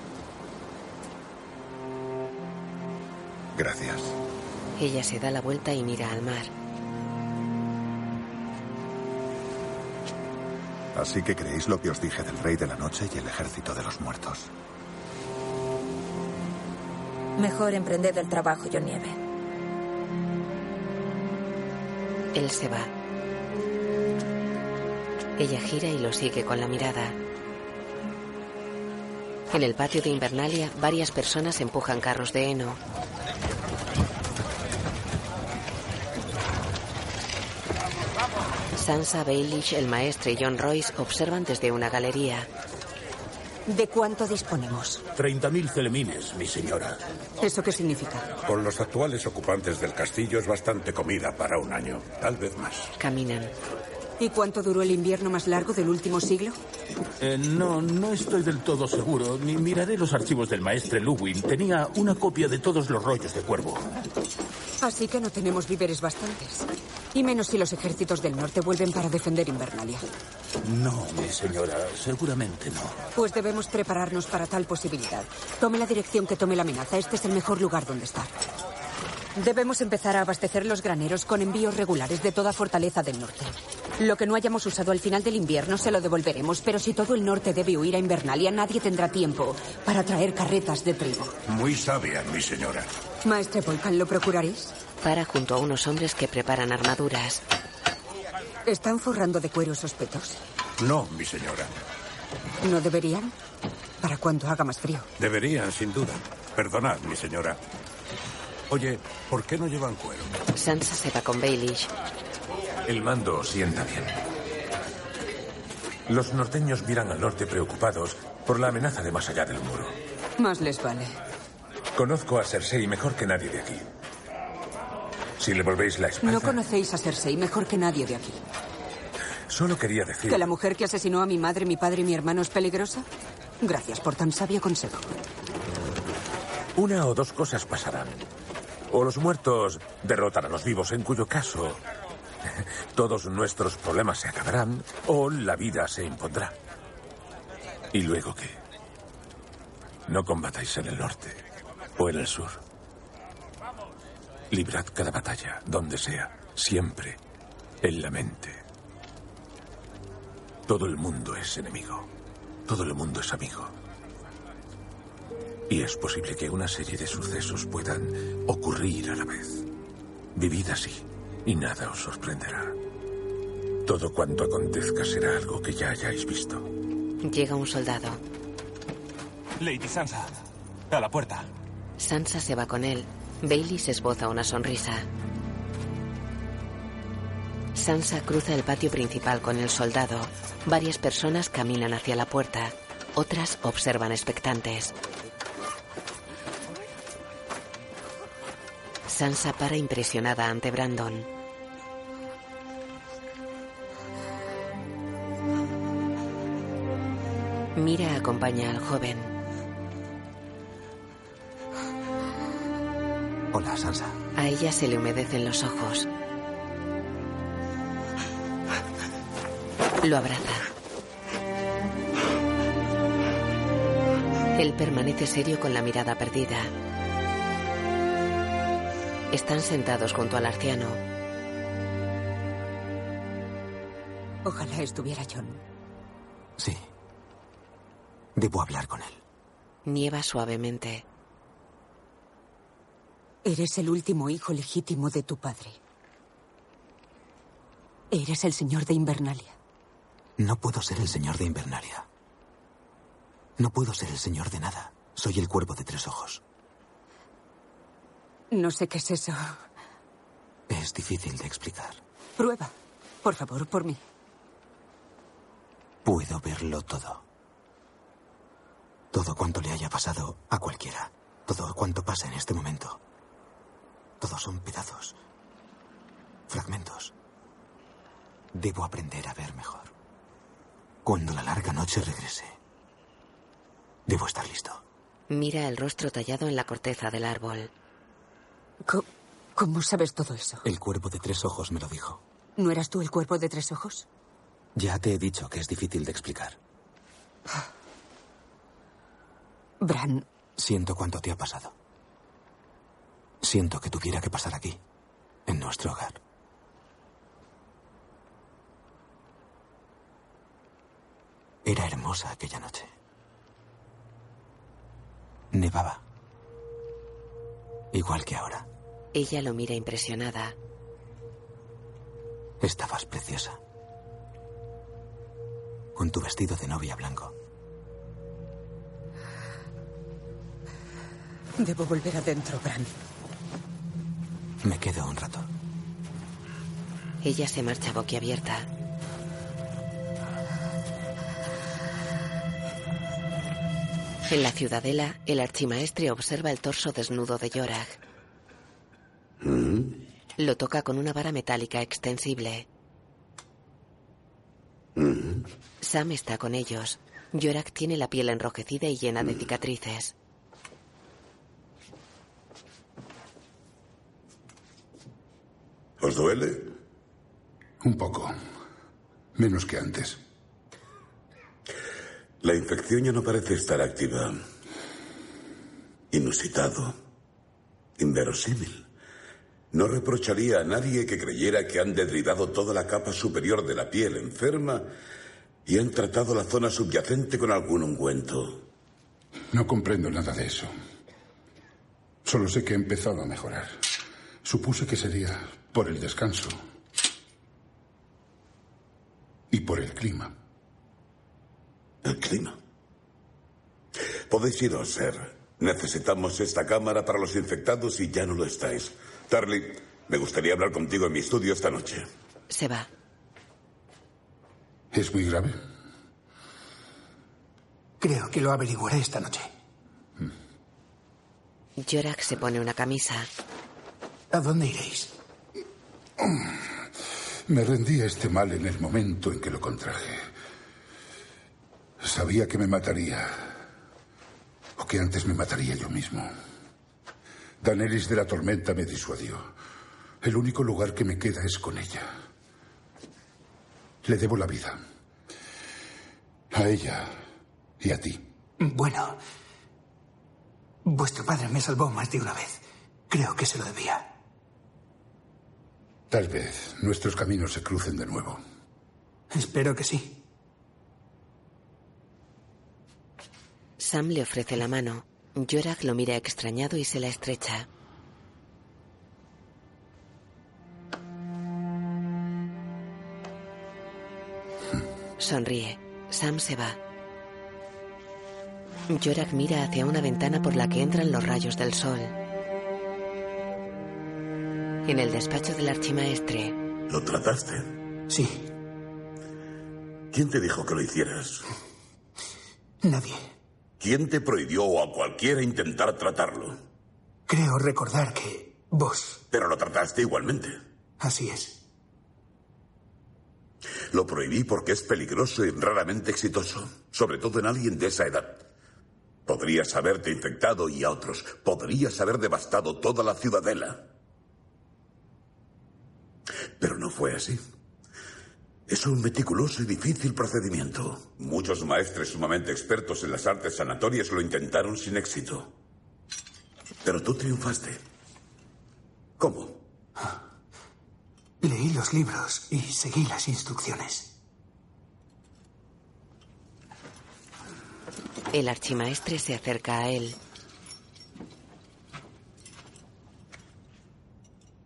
Gracias. Ella se da la vuelta y mira al mar. Así que creéis lo que os dije del Rey de la Noche y el Ejército de los Muertos. Mejor emprended el trabajo, John Nieve. Él se va. Ella gira y lo sigue con la mirada. En el patio de Invernalia, varias personas empujan carros de heno. Sansa, Baelish, el maestre y John Royce observan desde una galería. ¿De cuánto disponemos? 30.000 celemines, mi señora. ¿Eso qué significa? Con los actuales ocupantes del castillo es bastante comida para un año, tal vez más. Caminan. ¿Y cuánto duró el invierno más largo del último siglo? Eh, no, no estoy del todo seguro. Ni miraré los archivos del maestre Luwin. Tenía una copia de todos los rollos de cuervo. Así que no tenemos víveres bastantes. Y menos si los ejércitos del norte vuelven para defender Invernalia. No, mi señora, seguramente no. Pues debemos prepararnos para tal posibilidad. Tome la dirección que tome la amenaza. Este es el mejor lugar donde estar. Debemos empezar a abastecer los graneros con envíos regulares de toda Fortaleza del Norte. Lo que no hayamos usado al final del invierno se lo devolveremos, pero si todo el norte debe huir a Invernalia, nadie tendrá tiempo para traer carretas de trigo. Muy sabia, mi señora. Maestre Volcan, ¿lo procuraréis? Para junto a unos hombres que preparan armaduras. ¿Están forrando de cuero esos petos? No, mi señora. ¿No deberían? Para cuando haga más frío. Deberían, sin duda. Perdonad, mi señora. Oye, ¿por qué no llevan cuero? Sansa se va con Baelish. El mando sienta bien. Los norteños miran al norte preocupados por la amenaza de más allá del muro. Más les vale. Conozco a Cersei mejor que nadie de aquí. Si le volvéis la espalda... No conocéis a Cersei mejor que nadie de aquí. Solo quería decir... ¿Que la mujer que asesinó a mi madre, mi padre y mi hermano es peligrosa? Gracias por tan sabio consejo. Una o dos cosas pasarán. O los muertos derrotan a los vivos, en cuyo caso todos nuestros problemas se acabarán, o la vida se impondrá. ¿Y luego qué? No combatáis en el norte o en el sur. Librad cada batalla, donde sea, siempre, en la mente. Todo el mundo es enemigo. Todo el mundo es amigo. Y es posible que una serie de sucesos puedan ocurrir a la vez. Vivid así y nada os sorprenderá. Todo cuanto acontezca será algo que ya hayáis visto. Llega un soldado. Lady Sansa, a la puerta. Sansa se va con él. Bailey se esboza una sonrisa. Sansa cruza el patio principal con el soldado. Varias personas caminan hacia la puerta. Otras observan expectantes. Sansa para impresionada ante Brandon. Mira acompaña al joven. Hola, Sansa. A ella se le humedecen los ojos. Lo abraza. Él permanece serio con la mirada perdida. Están sentados junto al anciano. Ojalá estuviera John. Sí. Debo hablar con él. Nieva suavemente. Eres el último hijo legítimo de tu padre. Eres el señor de Invernalia. No puedo ser el señor de Invernalia. No puedo ser el señor de nada. Soy el cuervo de tres ojos. No sé qué es eso. Es difícil de explicar. Prueba, por favor, por mí. Puedo verlo todo. Todo cuanto le haya pasado a cualquiera. Todo cuanto pasa en este momento. Todos son pedazos. Fragmentos. Debo aprender a ver mejor. Cuando la larga noche regrese. Debo estar listo. Mira el rostro tallado en la corteza del árbol. ¿Cómo, cómo sabes todo eso? El cuervo de tres ojos me lo dijo. ¿No eras tú el cuerpo de tres ojos? Ya te he dicho que es difícil de explicar. Bran, Siento cuánto te ha pasado. Siento que tuviera que pasar aquí, en nuestro hogar. Era hermosa aquella noche. Nevaba. Igual que ahora. Ella lo mira impresionada. Estabas preciosa. Con tu vestido de novia blanco. debo volver adentro, Bran. Me quedo un rato. Ella se marcha boquiabierta. En la ciudadela, el archimaestre observa el torso desnudo de Yorah. Lo toca con una vara metálica extensible. Sam está con ellos. Yorak tiene la piel enrojecida y llena de cicatrices. ¿Os duele? Un poco. Menos que antes. La infección ya no parece estar activa. Inusitado. Inverosímil. No reprocharía a nadie que creyera que han derribado toda la capa superior de la piel enferma y han tratado la zona subyacente con algún ungüento. No comprendo nada de eso. Solo sé que he empezado a mejorar. Supuse que sería por el descanso y por el clima. ¿El clima? Podéis iros, ser. Necesitamos esta cámara para los infectados y ya no lo estáis. Tarly, me gustaría hablar contigo en mi estudio esta noche. Se va. ¿Es muy grave? Creo que lo averiguaré esta noche. Yorak se pone una camisa. ¿A dónde iréis? Me rendí a este mal en el momento en que lo contraje. Sabía que me mataría. O que antes me mataría yo mismo. Daenerys de la Tormenta me disuadió. El único lugar que me queda es con ella. Le debo la vida. A ella y a ti. Bueno, vuestro padre me salvó más de una vez. Creo que se lo debía. Tal vez nuestros caminos se crucen de nuevo. Espero que sí. Sam le ofrece la mano. Yorak lo mira extrañado y se la estrecha. Sonríe. Sam se va. Yorak mira hacia una ventana por la que entran los rayos del sol. En el despacho del archimaestre. ¿Lo trataste? Sí. ¿Quién te dijo que lo hicieras? Nadie. ¿Quién te prohibió a cualquiera intentar tratarlo? Creo recordar que vos. Pero lo trataste igualmente. Así es. Lo prohibí porque es peligroso y raramente exitoso, sobre todo en alguien de esa edad. Podrías haberte infectado y a otros. Podrías haber devastado toda la ciudadela. Pero no fue así. Es un meticuloso y difícil procedimiento. Muchos maestres sumamente expertos en las artes sanatorias lo intentaron sin éxito. Pero tú triunfaste. ¿Cómo? Leí los libros y seguí las instrucciones. El archimaestre se acerca a él.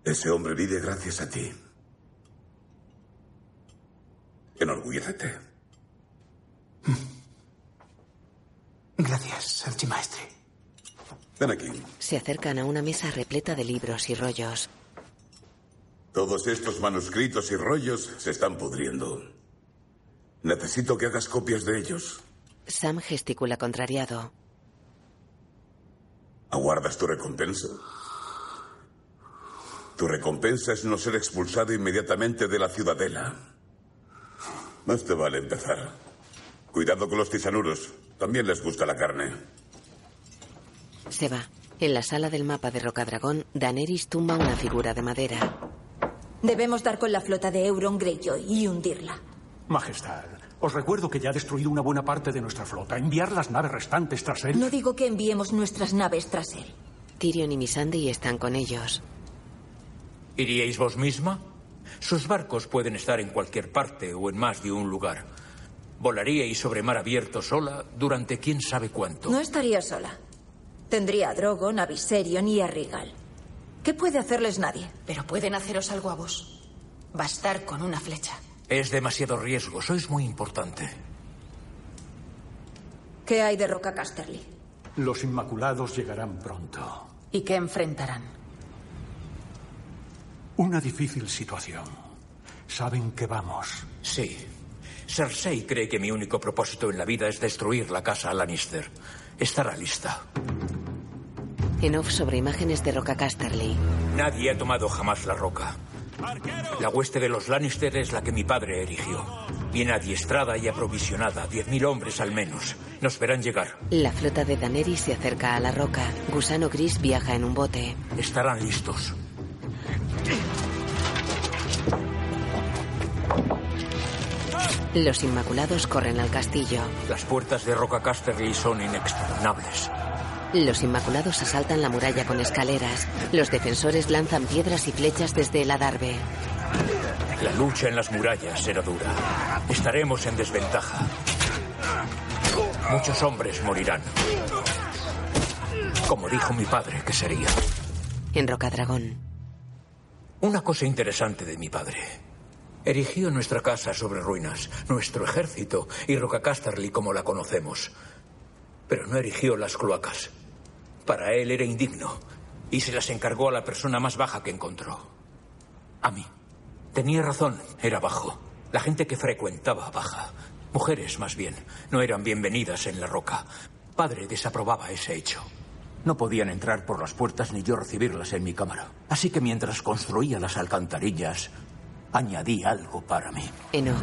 Ese hombre vive gracias a ti. Enorgullécete. Gracias, archimaestre. Ven aquí. Se acercan a una mesa repleta de libros y rollos. Todos estos manuscritos y rollos se están pudriendo. Necesito que hagas copias de ellos. Sam gesticula contrariado. ¿Aguardas tu recompensa? Tu recompensa es no ser expulsado inmediatamente de la ciudadela. Más te vale empezar. Cuidado con los tisanuros. También les gusta la carne. Se va. En la sala del mapa de Rocadragón, Daenerys tumba una figura de madera. Debemos dar con la flota de Euron Greyjoy y hundirla. Majestad, os recuerdo que ya ha destruido una buena parte de nuestra flota. Enviar las naves restantes tras él. No digo que enviemos nuestras naves tras él. Tyrion y Missandei están con ellos. ¿Iríais vos misma? Sus barcos pueden estar en cualquier parte o en más de un lugar. Volaríais sobre mar abierto sola durante quién sabe cuánto. No estaría sola. Tendría a Drogon, a Viserion y a Rigal. ¿Qué puede hacerles nadie? Pero pueden haceros algo a vos. Bastar con una flecha. Es demasiado riesgo. Sois muy importante. ¿Qué hay de Roca Casterly? Los Inmaculados llegarán pronto. ¿Y qué enfrentarán? Una difícil situación. Saben que vamos. Sí. Cersei cree que mi único propósito en la vida es destruir la casa Lannister. Estará lista. En off sobre imágenes de Roca Casterly. Nadie ha tomado jamás la roca. La hueste de los Lannister es la que mi padre erigió. Bien adiestrada y aprovisionada, diez mil hombres al menos. Nos verán llegar. La flota de Daenerys se acerca a la roca. Gusano Gris viaja en un bote. Estarán listos. Los Inmaculados corren al castillo. Las puertas de Roca Casterly son inexpugnables. Los Inmaculados asaltan la muralla con escaleras. Los defensores lanzan piedras y flechas desde el adarve. La lucha en las murallas será dura. Estaremos en desventaja. Muchos hombres morirán. Como dijo mi padre que sería. En Rocadragón. Una cosa interesante de mi padre. Erigió nuestra casa sobre ruinas, nuestro ejército y Roca Casterly como la conocemos. pero no erigió las cloacas. Para él era indigno y se las encargó a la persona más baja que encontró. A mí. Tenía razón, era bajo. La gente que frecuentaba baja. Mujeres, más bien, no eran bienvenidas en la roca. Padre desaprobaba ese hecho. No podían entrar por las puertas ni yo recibirlas en mi cámara. Así que mientras construía las alcantarillas, añadí algo para mí. Enoch.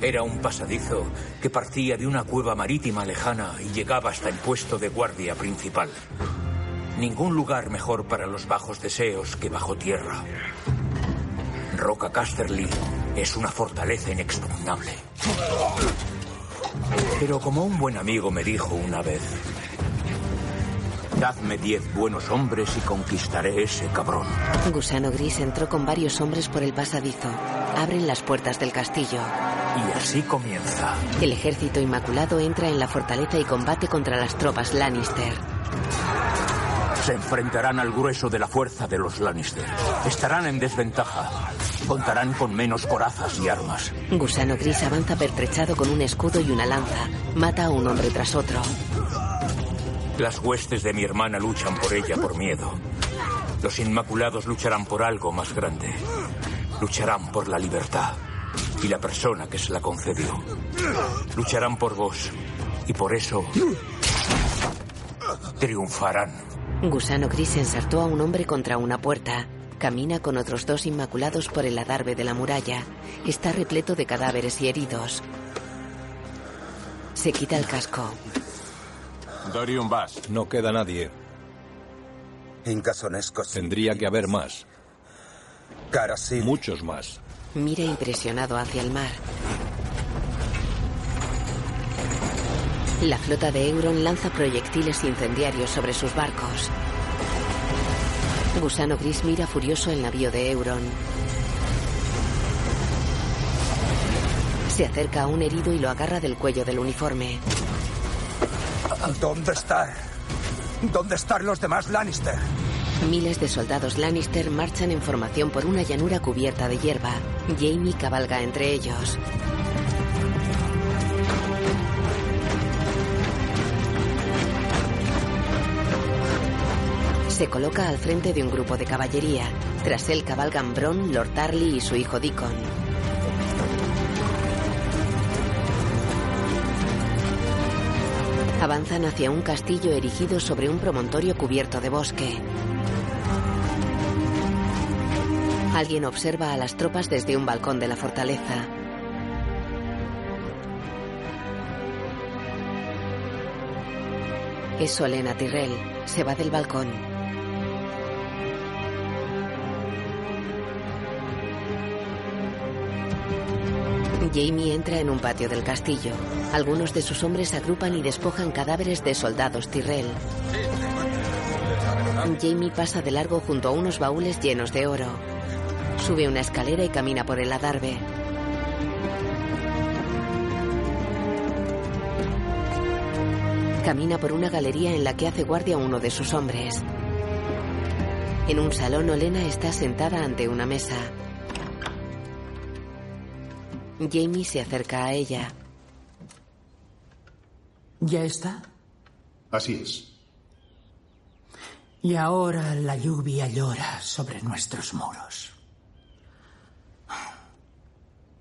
Era un pasadizo que partía de una cueva marítima lejana y llegaba hasta el puesto de guardia principal. Ningún lugar mejor para los bajos deseos que bajo tierra. Roca Casterly es una fortaleza inexpugnable. Pero como un buen amigo me dijo una vez, dadme diez buenos hombres y conquistaré ese cabrón. Gusano Gris entró con varios hombres por el pasadizo. Abren las puertas del castillo. Y así comienza. El ejército inmaculado entra en la fortaleza y combate contra las tropas Lannister. Se enfrentarán al grueso de la fuerza de los Lannister. Estarán en desventaja. Contarán con menos corazas y armas. Gusano Gris avanza pertrechado con un escudo y una lanza. Mata a un hombre tras otro. Las huestes de mi hermana luchan por ella por miedo. Los Inmaculados lucharán por algo más grande. Lucharán por la libertad y la persona que se la concedió. Lucharán por vos y por eso triunfarán. Gusano Gris ensartó a un hombre contra una puerta. Camina con otros dos inmaculados por el adarve de la muralla. Está repleto de cadáveres y heridos. Se quita el casco. Dorian Bass. No queda nadie. Incasonescos. Tendría que haber más. Muchos más. Mira impresionado hacia el mar. La flota de Euron lanza proyectiles incendiarios sobre sus barcos. Gusano Gris mira furioso el navío de Euron. Se acerca a un herido y lo agarra del cuello del uniforme. ¿Dónde está? ¿Dónde están los demás Lannister? Miles de soldados Lannister marchan en formación por una llanura cubierta de hierba. Jamie cabalga entre ellos. Se coloca al frente de un grupo de caballería. Tras él cabalgan Bron, Lord Tarly y su hijo Deacon. Avanzan hacia un castillo erigido sobre un promontorio cubierto de bosque. Alguien observa a las tropas desde un balcón de la fortaleza. Es Solena Tyrell. Se va del balcón. Jamie entra en un patio del castillo. Algunos de sus hombres agrupan y despojan cadáveres de soldados Tyrell. Jamie pasa de largo junto a unos baúles llenos de oro. Sube una escalera y camina por el adarve. Camina por una galería en la que hace guardia uno de sus hombres. En un salón, Olena está sentada ante una mesa. Jamie se acerca a ella. ¿Ya está? Así es. Y ahora la lluvia llora sobre nuestros muros.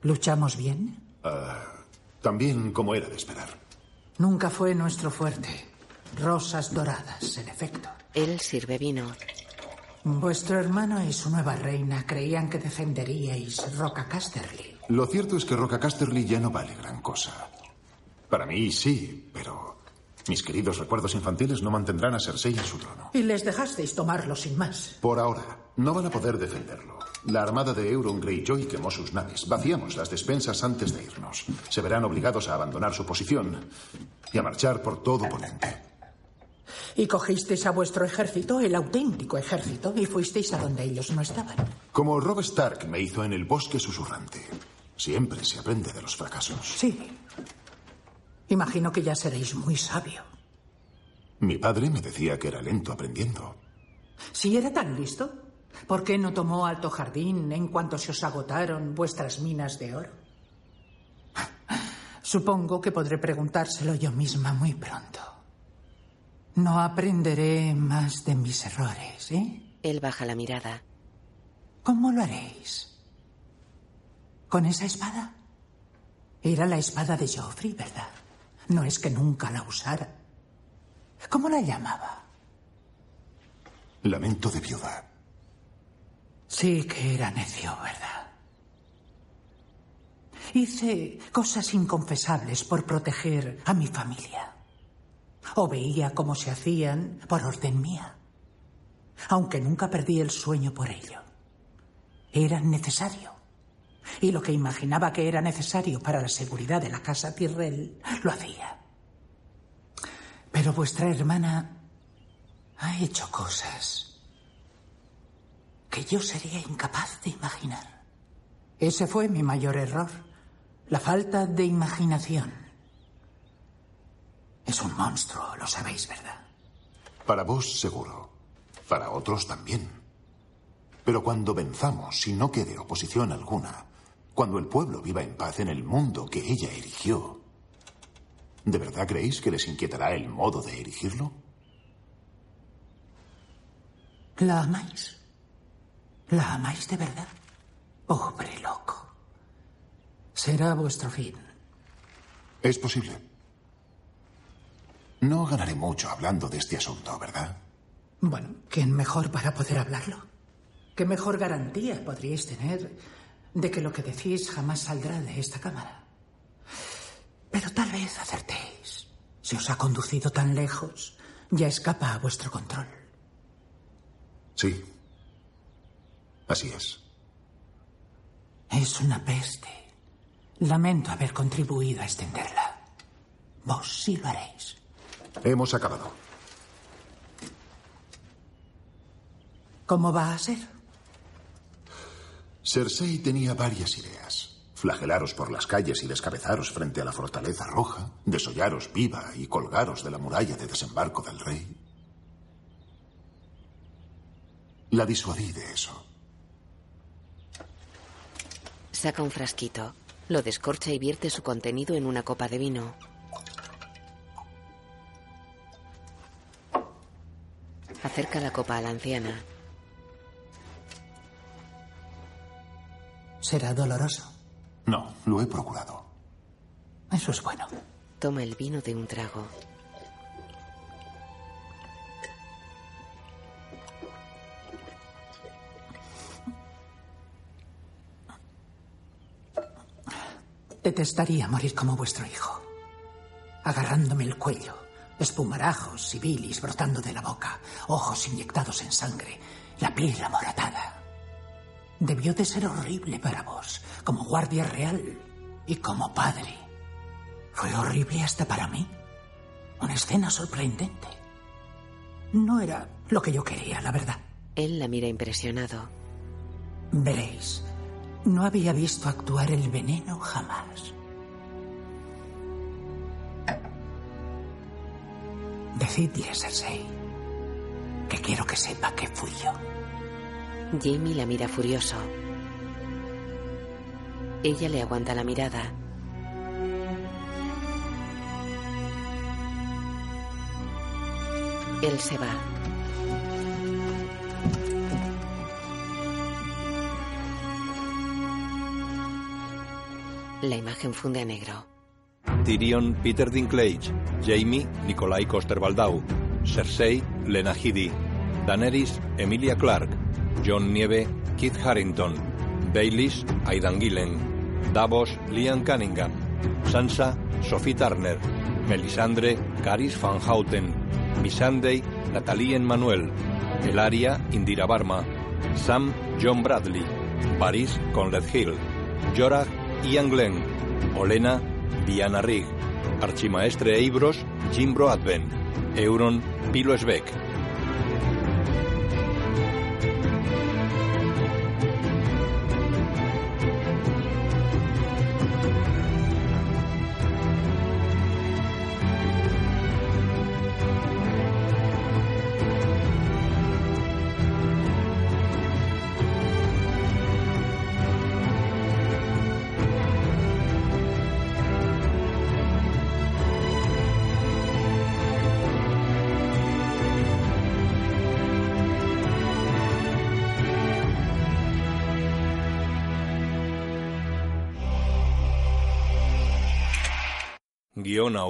¿Luchamos bien? Ah, también como era de esperar. Nunca fue nuestro fuerte. Rosas doradas, en efecto. Él sirve vino. Vuestro hermano y su nueva reina creían que defenderíais Roca Casterly. Lo cierto es que Roca Casterly ya no vale gran cosa. Para mí sí, pero mis queridos recuerdos infantiles no mantendrán a Cersei en su trono. Y les dejasteis tomarlo sin más. Por ahora, no van a poder defenderlo. La armada de Euron Greyjoy quemó sus naves. Vaciamos las despensas antes de irnos. Se verán obligados a abandonar su posición y a marchar por todo Ponente. Y cogisteis a vuestro ejército, el auténtico ejército, y fuisteis a donde ellos no estaban. Como Rob Stark me hizo en el bosque susurrante. Siempre se aprende de los fracasos. Sí. Imagino que ya seréis muy sabio. Mi padre me decía que era lento aprendiendo. Si era tan listo, ¿por qué no tomó Alto Jardín en cuanto se os agotaron vuestras minas de oro? Supongo que podré preguntárselo yo misma muy pronto. No aprenderé más de mis errores, ¿eh? Él baja la mirada. ¿Cómo lo haréis? ¿Con esa espada? Era la espada de Joffrey, ¿verdad? No es que nunca la usara. ¿Cómo la llamaba? Lamento de viuda. Sí que era necio, ¿verdad? Hice cosas inconfesables por proteger a mi familia. O veía cómo se hacían por orden mía. Aunque nunca perdí el sueño por ello. Era necesario. Y lo que imaginaba que era necesario para la seguridad de la casa Tyrrell, lo hacía. Pero vuestra hermana ha hecho cosas que yo sería incapaz de imaginar. Ese fue mi mayor error, la falta de imaginación. Es un monstruo, lo sabéis, ¿verdad? Para vos seguro. Para otros también. Pero cuando venzamos y no quede oposición alguna, cuando el pueblo viva en paz en el mundo que ella erigió, ¿de verdad creéis que les inquietará el modo de erigirlo? ¿La amáis? ¿La amáis de verdad? Pobre loco. Será vuestro fin. Es posible. No ganaré mucho hablando de este asunto, ¿verdad? Bueno, ¿quién mejor para poder hablarlo? ¿Qué mejor garantía podríais tener de que lo que decís jamás saldrá de esta cámara? Pero tal vez acertéis. Si os ha conducido tan lejos, ya escapa a vuestro control. Sí. Así es. Es una peste. Lamento haber contribuido a extenderla. Vos sí lo haréis. Hemos acabado. ¿Cómo va a ser? Cersei tenía varias ideas. Flagelaros por las calles y descabezaros frente a la fortaleza roja, desollaros viva y colgaros de la muralla de desembarco del rey. La disuadí de eso. Saca un frasquito, lo descorcha y vierte su contenido en una copa de vino. Acerca la copa a la anciana. ¿Será doloroso? No, lo he procurado. Eso es bueno. Toma el vino de un trago. Detestaría morir como vuestro hijo. Agarrándome el cuello, espumarajos y bilis brotando de la boca, ojos inyectados en sangre, la piel amoratada. Debió de ser horrible para vos, como guardia real y como padre. Fue horrible hasta para mí. Una escena sorprendente. No era lo que yo quería, la verdad. Él la mira impresionado. Veréis, no había visto actuar el veneno jamás. Decidle Cersei que quiero que sepa que fui yo. Jamie la mira furioso. Ella le aguanta la mirada. Él se va. La imagen funde a negro. Tyrion Peter Dinklage, Jamie Nikolai Coster-Waldau, Cersei Lena Headey, Daenerys Emilia Clarke, John Nieve Kit Harrington, Baelish Aidan Gillen, Davos Liam Cunningham, Sansa Sophie Turner, Melisandre Caris Van Houten, Missandei Natalie Manuel, Elaria Indira Barma, Sam John Bradley, Varys Conrad Hill, Jorah Ian Glenn, Olena Diana Rigg, Archimaestre Eibros Jim Broadbent, Euron Pilo Sveck.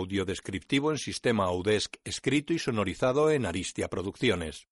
Guión audiodescriptivo en sistema Audesc escrito y sonorizado en Aristia Producciones.